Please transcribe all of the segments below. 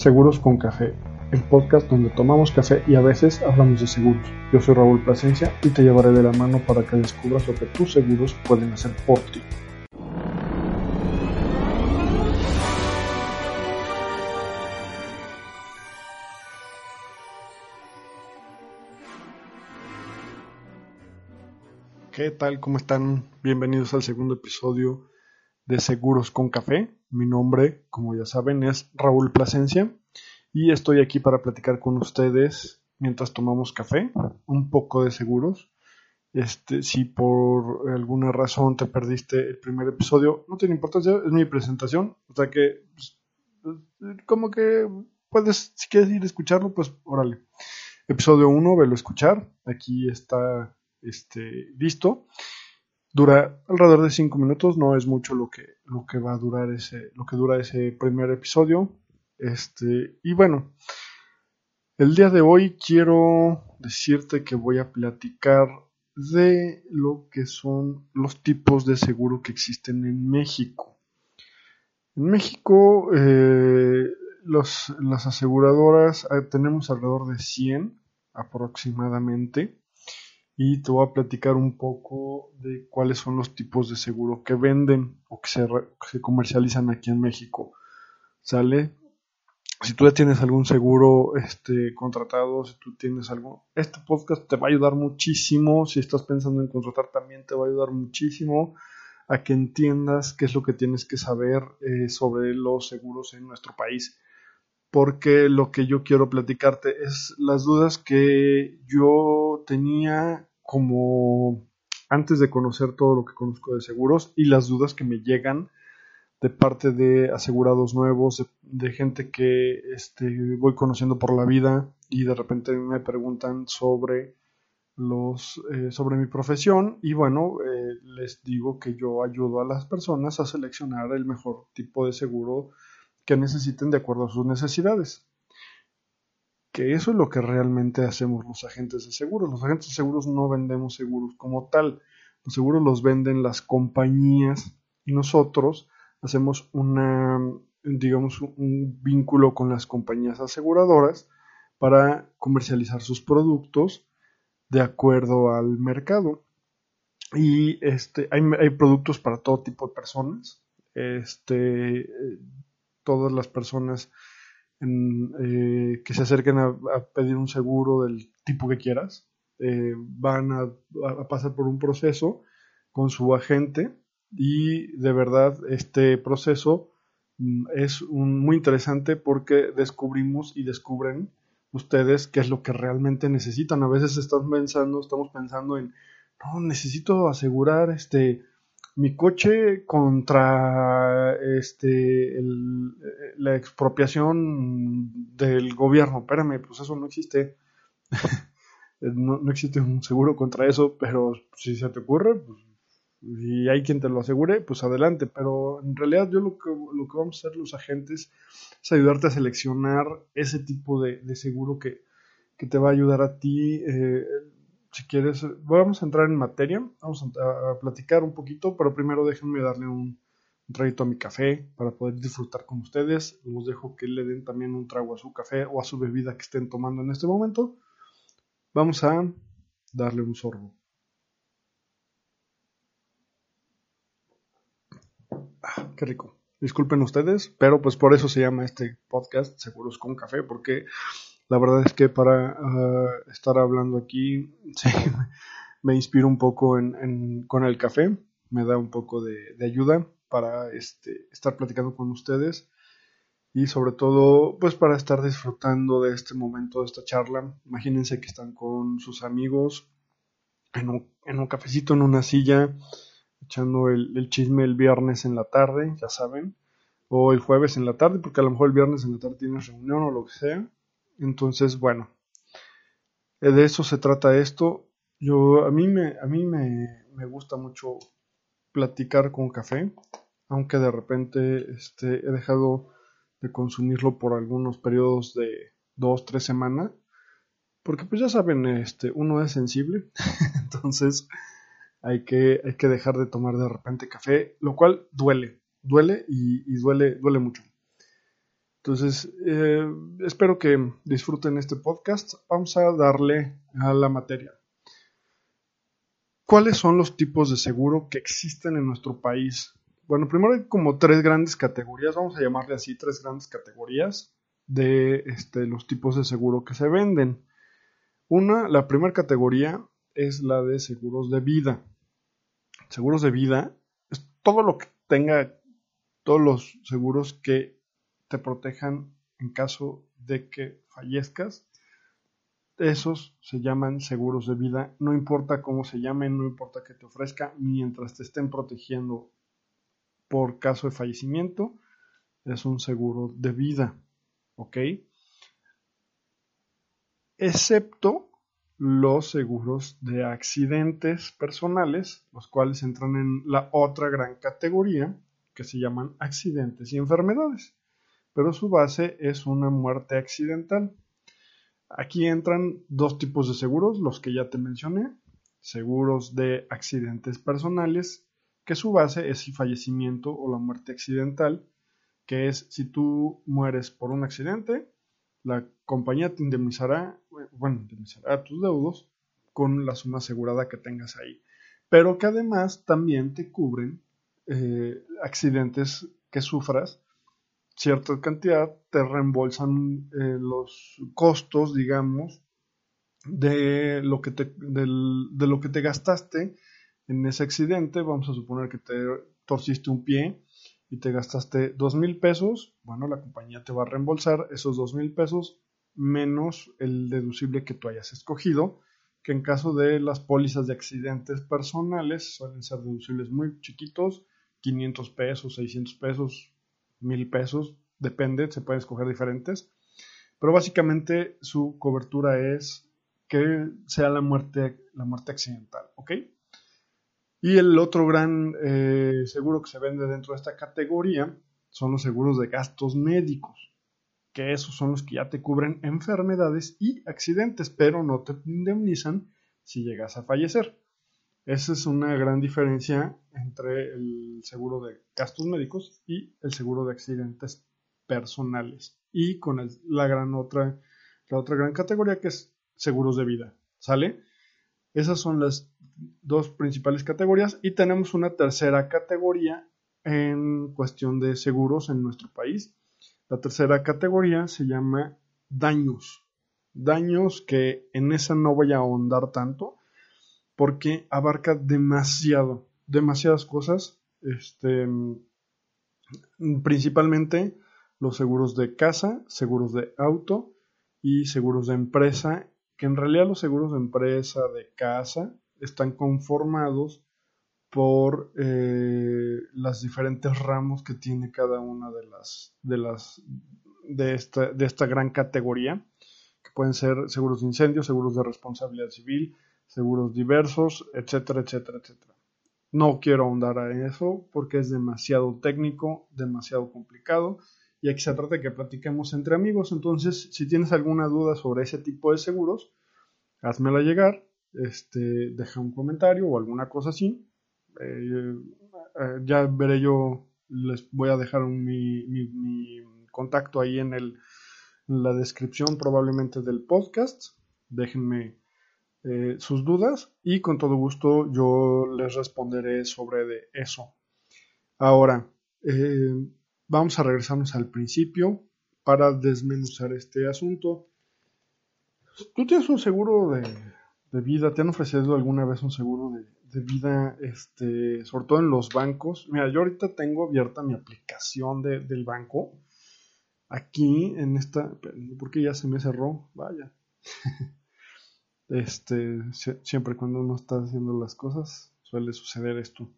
Seguros con Café, el podcast donde tomamos café y a veces hablamos de seguros. Yo soy Raúl Plasencia y te llevaré de la mano para que descubras lo que tus seguros pueden hacer por ti. ¿Qué tal? ¿Cómo están? Bienvenidos al segundo episodio de Seguros con Café. Mi nombre, como ya saben, es Raúl Plasencia y estoy aquí para platicar con ustedes mientras tomamos café, un poco de seguros. Este, si por alguna razón te perdiste el primer episodio, no tiene importancia, es mi presentación, o sea que pues, como que puedes, si quieres ir a escucharlo, pues órale. Episodio 1, velo a escuchar, aquí está este, listo. Dura alrededor de 5 minutos, no es mucho lo que, lo que va a durar ese, lo que dura ese primer episodio. Este, y bueno, el día de hoy quiero decirte que voy a platicar de lo que son los tipos de seguro que existen en México. En México, eh, los, las aseguradoras eh, tenemos alrededor de 100 aproximadamente y te voy a platicar un poco de cuáles son los tipos de seguro que venden o que se, comercializan aquí en México. ¿Sale? Si tú ya tienes algún seguro este, contratado, si tú tienes algo, este podcast te va a ayudar muchísimo. Si estás pensando en contratar también te va a ayudar muchísimo a que entiendas qué es lo que tienes que saber eh, sobre los seguros en nuestro país porque lo que yo quiero platicarte es las dudas que yo tenía como antes de conocer todo lo que conozco de seguros y las dudas que me llegan de parte de asegurados nuevos, de, gente que este, voy conociendo por la vida y de repente me preguntan sobre los eh, sobre mi profesión y bueno eh, les digo que yo ayudo a las personas a seleccionar el mejor tipo de seguro que necesiten de acuerdo a sus necesidades que eso es lo que realmente hacemos los agentes de seguros. Los agentes de seguros no vendemos seguros como tal. Los seguros los venden las compañías y nosotros hacemos una, digamos, un vínculo con las compañías aseguradoras para comercializar sus productos de acuerdo al mercado. Y este, hay, hay productos para todo tipo de personas. Este, eh, todas las personas eh, que se acerquen a, pedir un seguro del tipo que quieras. Eh, van a, pasar por un proceso con su agente y de verdad este proceso mm, es muy interesante porque descubrimos y descubren ustedes qué es lo que realmente necesitan. A veces están pensando, estamos pensando en, no, necesito asegurar este mi coche contra este la expropiación del gobierno. Espérame, pues eso no existe. no, existe un seguro contra eso, pero si se te ocurre, pues, y hay quien te lo asegure, pues adelante. Pero en realidad yo lo que, lo que vamos a hacer los agentes es ayudarte a seleccionar ese tipo de, seguro que, te va a ayudar a ti. Eh, si quieres, vamos a entrar en materia, vamos a, platicar un poquito, pero primero déjenme darle un, traguito a mi café para poder disfrutar con ustedes. Los dejo que le den también un trago a su café o a su bebida que estén tomando en este momento. Vamos a darle un sorbo. Ah, qué rico. Disculpen ustedes, pero pues por eso se llama este podcast Seguros con Café, porque la verdad es que para ah, estar hablando aquí me inspiro un poco con el café, me da un poco de, ayuda para este, estar platicando con ustedes y sobre todo pues para estar disfrutando de este momento, de esta charla. Imagínense que están con sus amigos en un, cafecito, en una silla, echando el, el, chisme el viernes en la tarde, ya saben, o el jueves en la tarde, porque a lo mejor el viernes en la tarde tienes reunión o lo que sea. Entonces, bueno, eh, de eso se trata esto. Yo, a mí me, a mí me, me gusta mucho platicar con café, aunque de repente este, he dejado de consumirlo por algunos periodos de dos, tres semanas, porque pues ya saben, este, uno es sensible, entonces hay que, hay que dejar de tomar de repente café, lo cual duele, duele y, y duele, duele mucho. Entonces, eh, espero que disfruten este podcast. Vamos a darle a la materia. ¿Cuáles son los tipos de seguro que existen en nuestro país? Bueno, primero hay como tres grandes categorías, vamos a llamarle así tres grandes categorías de este, los tipos de seguro que se venden. Una, la primera categoría es la de seguros de vida. Seguros de vida es todo lo que tenga, todos los seguros que te protejan en caso de que fallezcas. Esos se llaman seguros de vida, no importa cómo se llamen, no importa que te ofrezca, mientras te estén protegiendo por caso de fallecimiento, es un seguro de vida, ¿ok? Excepto los seguros de accidentes personales, los cuales entran en la otra gran categoría que se llaman accidentes y enfermedades, pero su base es una muerte accidental. Aquí entran dos tipos de seguros, los que ya te mencioné, seguros de accidentes personales, que su base es el fallecimiento o la muerte accidental, que es si tú mueres por un accidente, la compañía te indemnizará, bueno, indemnizará tus deudos con la suma asegurada que tengas ahí. Pero que además también te cubren eh, accidentes que sufras, cierta cantidad, te reembolsan eh, los costos, digamos, de lo, que te, de lo que te gastaste en ese accidente. Vamos a suponer que te torciste un pie y te gastaste dos mil pesos, bueno, la compañía te va a reembolsar esos dos mil pesos menos el deducible que tú hayas escogido, que en caso de las pólizas de accidentes personales suelen ser deducibles muy chiquitos, 500 pesos, 600 pesos, 1000 pesos, depende, se pueden escoger diferentes, pero básicamente su cobertura es que sea la muerte, la muerte accidental, ¿ok? Y el otro gran eh, seguro que se vende dentro de esta categoría son los seguros de gastos médicos, que esos son los que ya te cubren enfermedades y accidentes, pero no te indemnizan si llegas a fallecer. Esa es una gran diferencia entre el seguro de gastos médicos y el seguro de accidentes personales. Y con la gran otra, la otra gran categoría que es seguros de vida. ¿Sale? Esas son las dos principales categorías y tenemos una tercera categoría en cuestión de seguros en nuestro país. La tercera categoría se llama daños. Daños que en esa no voy a ahondar tanto porque abarca demasiado, demasiadas cosas. Este, principalmente los seguros de casa, seguros de auto y seguros de empresa, que en realidad los seguros de empresa, de casa, están conformados por eh, las diferentes ramos que tiene cada una de las de las de esta, de esta gran categoría que pueden ser seguros de incendio, seguros de responsabilidad civil, seguros diversos, etcétera, etcétera, etcétera. No quiero ahondar a eso porque es demasiado técnico, demasiado complicado y aquí se trata de que platiquemos entre amigos. Entonces, si tienes alguna duda sobre ese tipo de seguros, házmela llegar este, deja un comentario o alguna cosa así. Eh, eh, ya veré yo, les voy a dejar mi, contacto ahí en, el, la descripción probablemente del podcast. Déjenme eh, sus dudas y con todo gusto yo les responderé sobre de eso. Ahora, vamos a regresarnos al principio para desmenuzar este asunto. Tú tienes un seguro de, de vida, ¿te han ofrecido alguna vez un seguro de, vida, este, sobre todo en los bancos? Mira, yo ahorita tengo abierta mi aplicación del banco. Aquí, en esta, porque ya se me cerró, vaya. este, siempre cuando uno está haciendo las cosas, suele suceder esto.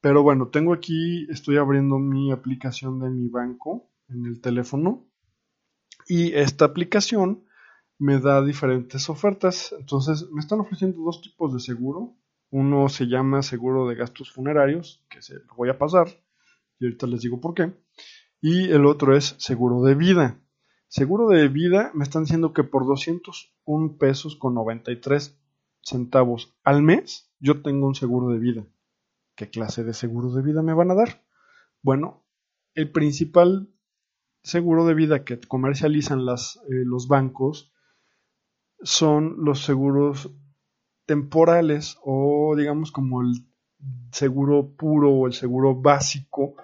Pero bueno, tengo aquí, estoy abriendo mi aplicación de mi banco en el teléfono. Y esta aplicación me da diferentes ofertas. Entonces, me están ofreciendo dos tipos de seguro. Uno se llama seguro de gastos funerarios, que se lo voy a pasar, y ahorita les digo por qué. Y el otro es seguro de vida. Seguro de vida me están diciendo que por 201 pesos con 93 centavos al mes yo tengo un seguro de vida. ¿Qué clase de seguro de vida me van a dar? Bueno, el principal seguro de vida que comercializan eh, los bancos son los seguros temporales o digamos como el seguro puro o el seguro básico.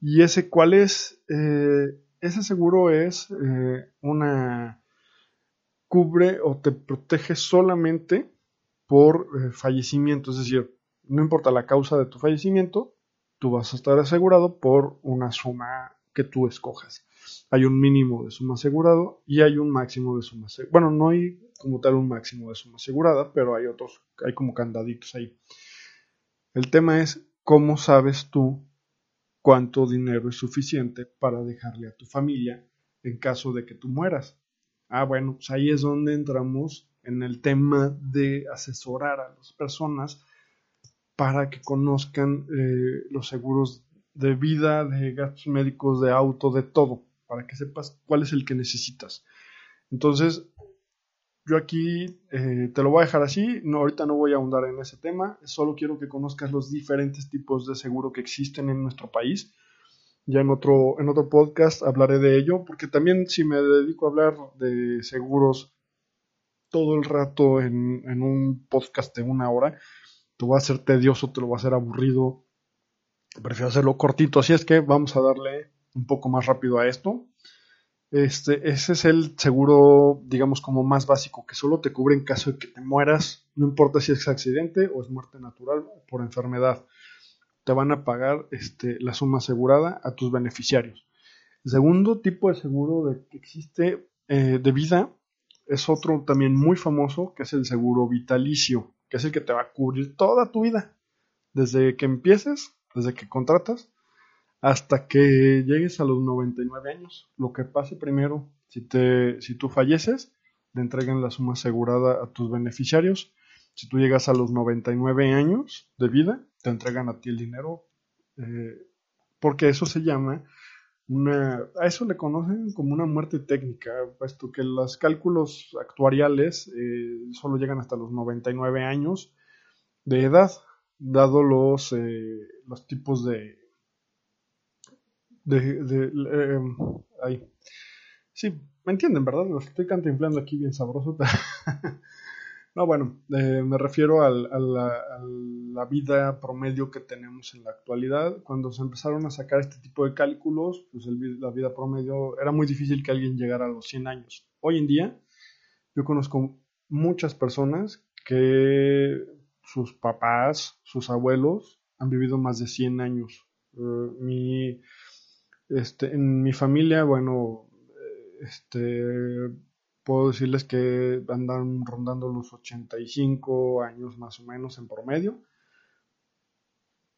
¿Y ese cuál es? Eh, ese seguro es eh, una cubre o te protege solamente por eh, fallecimiento, es decir, no importa la causa de tu fallecimiento, tú vas a estar asegurado por una suma que tú escojas. Hay un mínimo de suma asegurado y hay un máximo de suma asegurada. Bueno, no hay como tal un máximo de suma asegurada, pero hay otros, hay como candaditos ahí. El tema es cómo sabes tú cuánto dinero es suficiente para dejarle a tu familia en caso de que tú mueras. Ah, bueno, pues ahí es donde entramos en el tema de asesorar a las personas para que conozcan eh, los seguros de vida, de gastos médicos, de auto, de todo, para que sepas cuál es el que necesitas. Entonces, yo aquí eh, te lo voy a dejar así, no, ahorita no voy a ahondar en ese tema, solo quiero que conozcas los diferentes tipos de seguro que existen en nuestro país. Ya en otro, en otro podcast hablaré de ello, porque también si me dedico a hablar de seguros todo el rato en, un podcast de una hora, te va a ser tedioso, te lo va a ser aburrido. Prefiero hacerlo cortito, así es que vamos a darle un poco más rápido a esto. Este, ese es el seguro, digamos, como más básico, que solo te cubre en caso de que te mueras, no importa si es accidente o es muerte natural por enfermedad. Te van a pagar este, la suma asegurada a tus beneficiarios. El segundo tipo de seguro de, que existe eh, de vida es otro también muy famoso, que es el seguro vitalicio, que es el que te va a cubrir toda tu vida, desde que empieces, desde que contratas hasta que llegues a los 99 años. Lo que pase primero, si, te, si tú falleces, le entregan la suma asegurada a tus beneficiarios. Si tú llegas a los 99 años de vida, te entregan a ti el dinero, eh, porque eso se llama una, a eso le conocen como una muerte técnica, puesto que los cálculos actuariales eh, solo llegan hasta los 99 años de edad, dado los, eh, los tipos de, de, em, ahí. Sí, me entienden, ¿verdad? Lo estoy cantinflando aquí bien sabroso. no, bueno, eh, me refiero a, la, vida promedio que tenemos en la actualidad. Cuando se empezaron a sacar este tipo de cálculos, pues la vida promedio era muy difícil que alguien llegara a los 100 años. Hoy en día, yo conozco muchas personas que sus papás, sus abuelos han vivido más de 100 años. Eh, mi este, en mi familia, bueno, este, puedo decirles que andan rondando los 85 años más o menos en promedio,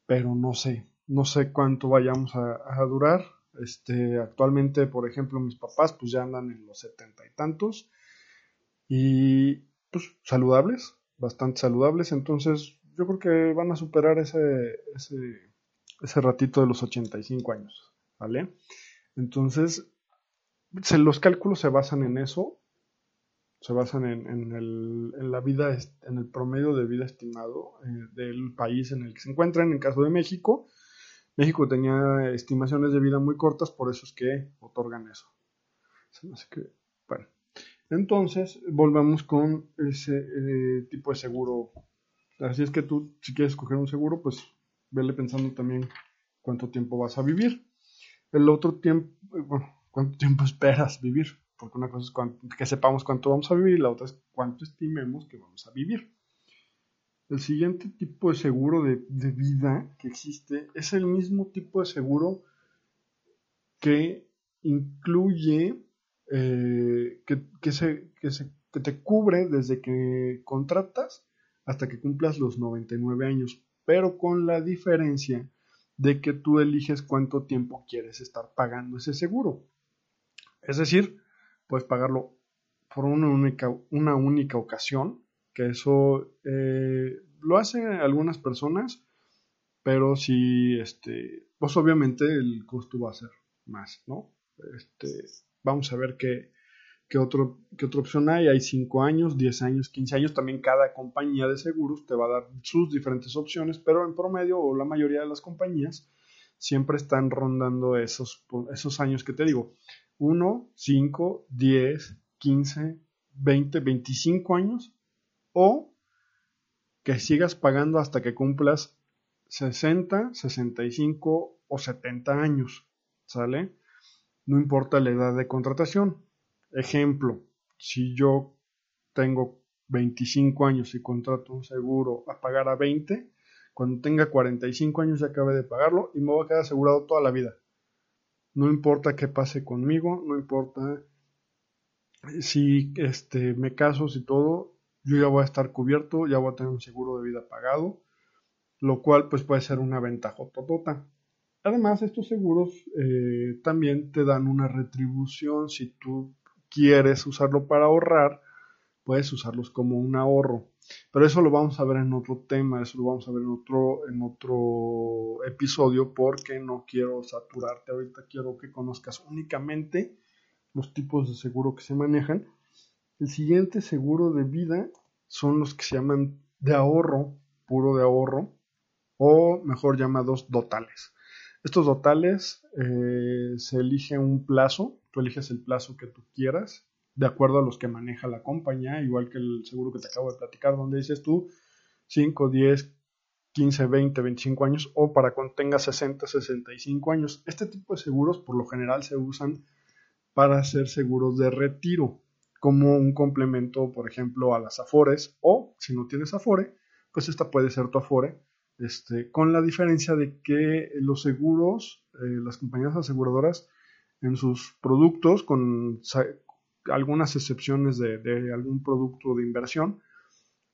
pero no sé, no sé cuánto vayamos a, durar. Este, actualmente, por ejemplo, mis papás pues ya andan en los setenta y tantos y pues saludables, bastante saludables, entonces yo creo que van a superar ese, ese, ese ratito de los 85 años. ¿Vale? Entonces, los cálculos se basan en eso, se basan en, el, la vida, en el promedio de vida estimado eh, del país en el que se encuentran. En el caso de México, México tenía estimaciones de vida muy cortas, por eso es que otorgan eso. bueno. Entonces, volvamos con ese eh, tipo de seguro. Así es que tú, si quieres escoger un seguro, pues vele pensando también cuánto tiempo vas a vivir. El otro tiempo, bueno, cuánto tiempo esperas vivir, porque una cosa es que sepamos cuánto vamos a vivir y la otra es cuánto estimemos que vamos a vivir. El siguiente tipo de seguro de, vida que existe es el mismo tipo de seguro que incluye, eh, que, se, que, se, que te cubre desde que contratas hasta que cumplas los 99 años, pero con la diferencia de que tú eliges cuánto tiempo quieres estar pagando ese seguro. Es decir, puedes pagarlo por una única, una única ocasión, que eso eh, lo hacen algunas personas, pero si, este, pues obviamente el costo va a ser más, ¿no? Este, vamos a ver qué, ¿Qué, otro, ¿Qué otra opción hay? Hay 5 años, 10 años, 15 años. También cada compañía de seguros te va a dar sus diferentes opciones, pero en promedio o la mayoría de las compañías siempre están rondando esos, esos años que te digo. 1, 5, 10, 15, 20, 25 años o que sigas pagando hasta que cumplas 60, 65 o 70 años, ¿sale? No importa la edad de contratación. Ejemplo, si yo tengo 25 años y contrato un seguro a pagar a 20, cuando tenga 45 años ya acabé de pagarlo y me voy a quedar asegurado toda la vida. No importa qué pase conmigo, no importa si este, me caso, si todo, yo ya voy a estar cubierto, ya voy a tener un seguro de vida pagado, lo cual pues puede ser una ventaja totota. Además, estos seguros eh, también te dan una retribución si tú quieres usarlo para ahorrar, puedes usarlos como un ahorro. Pero eso lo vamos a ver en otro tema, eso lo vamos a ver en otro, en otro episodio porque no quiero saturarte. Ahorita quiero que conozcas únicamente los tipos de seguro que se manejan. El siguiente seguro de vida son los que se llaman de ahorro, puro de ahorro, o mejor llamados dotales. Estos dotales eh, se elige un plazo, tú eliges el plazo que tú quieras, de acuerdo a los que maneja la compañía, igual que el seguro que te acabo de platicar, donde dices tú 5, 10, 15, 20, 25 años o para cuando tengas 60, 65 años. Este tipo de seguros por lo general se usan para hacer seguros de retiro, como un complemento, por ejemplo, a las Afores, o si no tienes Afore, pues esta puede ser tu Afore, este, con la diferencia de que los seguros, eh, las compañías aseguradoras, en sus productos, con algunas excepciones de, algún producto de inversión,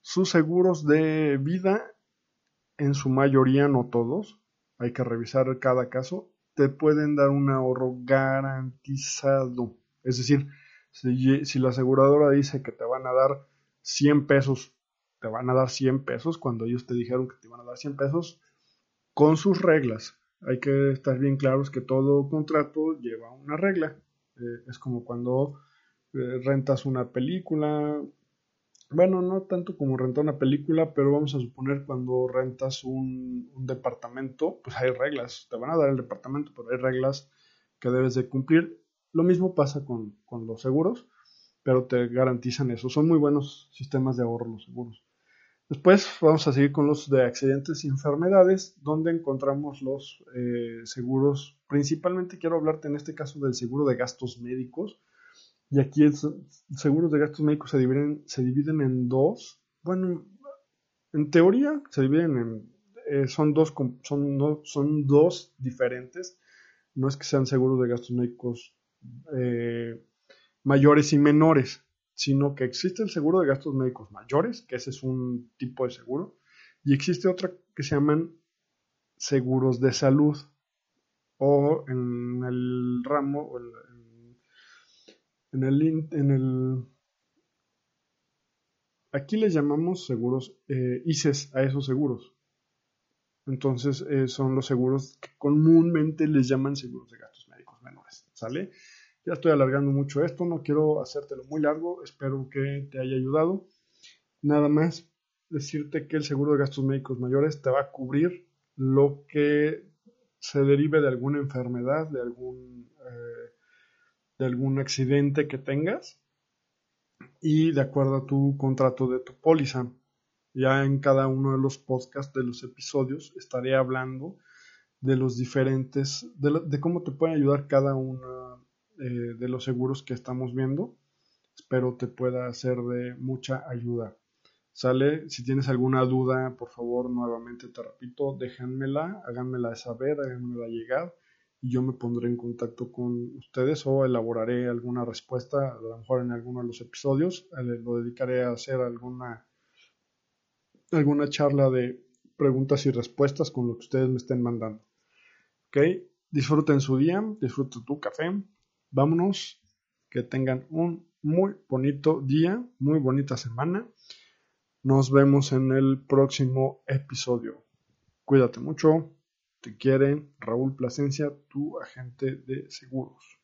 sus seguros de vida, en su mayoría, no todos, hay que revisar cada caso, te pueden dar un ahorro garantizado. Es decir, si, la aseguradora dice que te van a dar 100 pesos, te van a dar 100 pesos cuando ellos te dijeron que te van a dar 100 pesos con sus reglas. Hay que estar bien claros que todo contrato lleva una regla. Eh, es como cuando eh, rentas una película, bueno, no tanto como rentar una película, pero vamos a suponer cuando rentas un, departamento, pues hay reglas. Te van a dar el departamento, pero hay reglas que debes de cumplir. Lo mismo pasa con, los seguros, pero te garantizan eso. Son muy buenos sistemas de ahorro los seguros. Después vamos a seguir con los de accidentes y enfermedades, donde encontramos los eh, seguros. Principalmente quiero hablarte en este caso del seguro de gastos médicos y aquí los seguros de gastos médicos se dividen, se dividen en dos. Bueno, en teoría se dividen en... Eh, son, dos, son, son dos diferentes. No es que sean seguros de gastos médicos eh, mayores y menores, sino que existe el seguro de gastos médicos mayores, que ese es un tipo de seguro, y existe otra que se llaman seguros de salud, o en el ramo, o en el, en el aquí les llamamos seguros eh, ICES a esos seguros. Entonces eh, son los seguros que comúnmente les llaman seguros de gastos médicos menores. ¿Sale? Ya estoy alargando mucho esto, no quiero hacértelo muy largo, espero que te haya ayudado. Nada más decirte que el seguro de gastos médicos mayores te va a cubrir lo que se derive de alguna enfermedad, de algún eh, de algún accidente que tengas y de acuerdo a tu contrato de tu póliza. Ya en cada uno de los podcasts de los episodios estaré hablando de los diferentes, de, cómo te puede ayudar cada uno eh, de los seguros que estamos viendo. Espero te pueda ser de mucha ayuda. Sale, si tienes alguna duda, por favor, nuevamente te repito, déjenmela, háganmela saber, háganmela llegar y yo me pondré en contacto con ustedes o elaboraré alguna respuesta, a lo mejor en alguno de los episodios, eh, lo dedicaré a hacer alguna, alguna charla de preguntas y respuestas con lo que ustedes me estén mandando. ¿Ok? Disfruten su día, disfruten tu café, vámonos, que tengan un muy bonito día, muy bonita semana. Nos vemos en el próximo episodio. Cuídate mucho. Te quiere Raúl Plasencia, tu agente de seguros.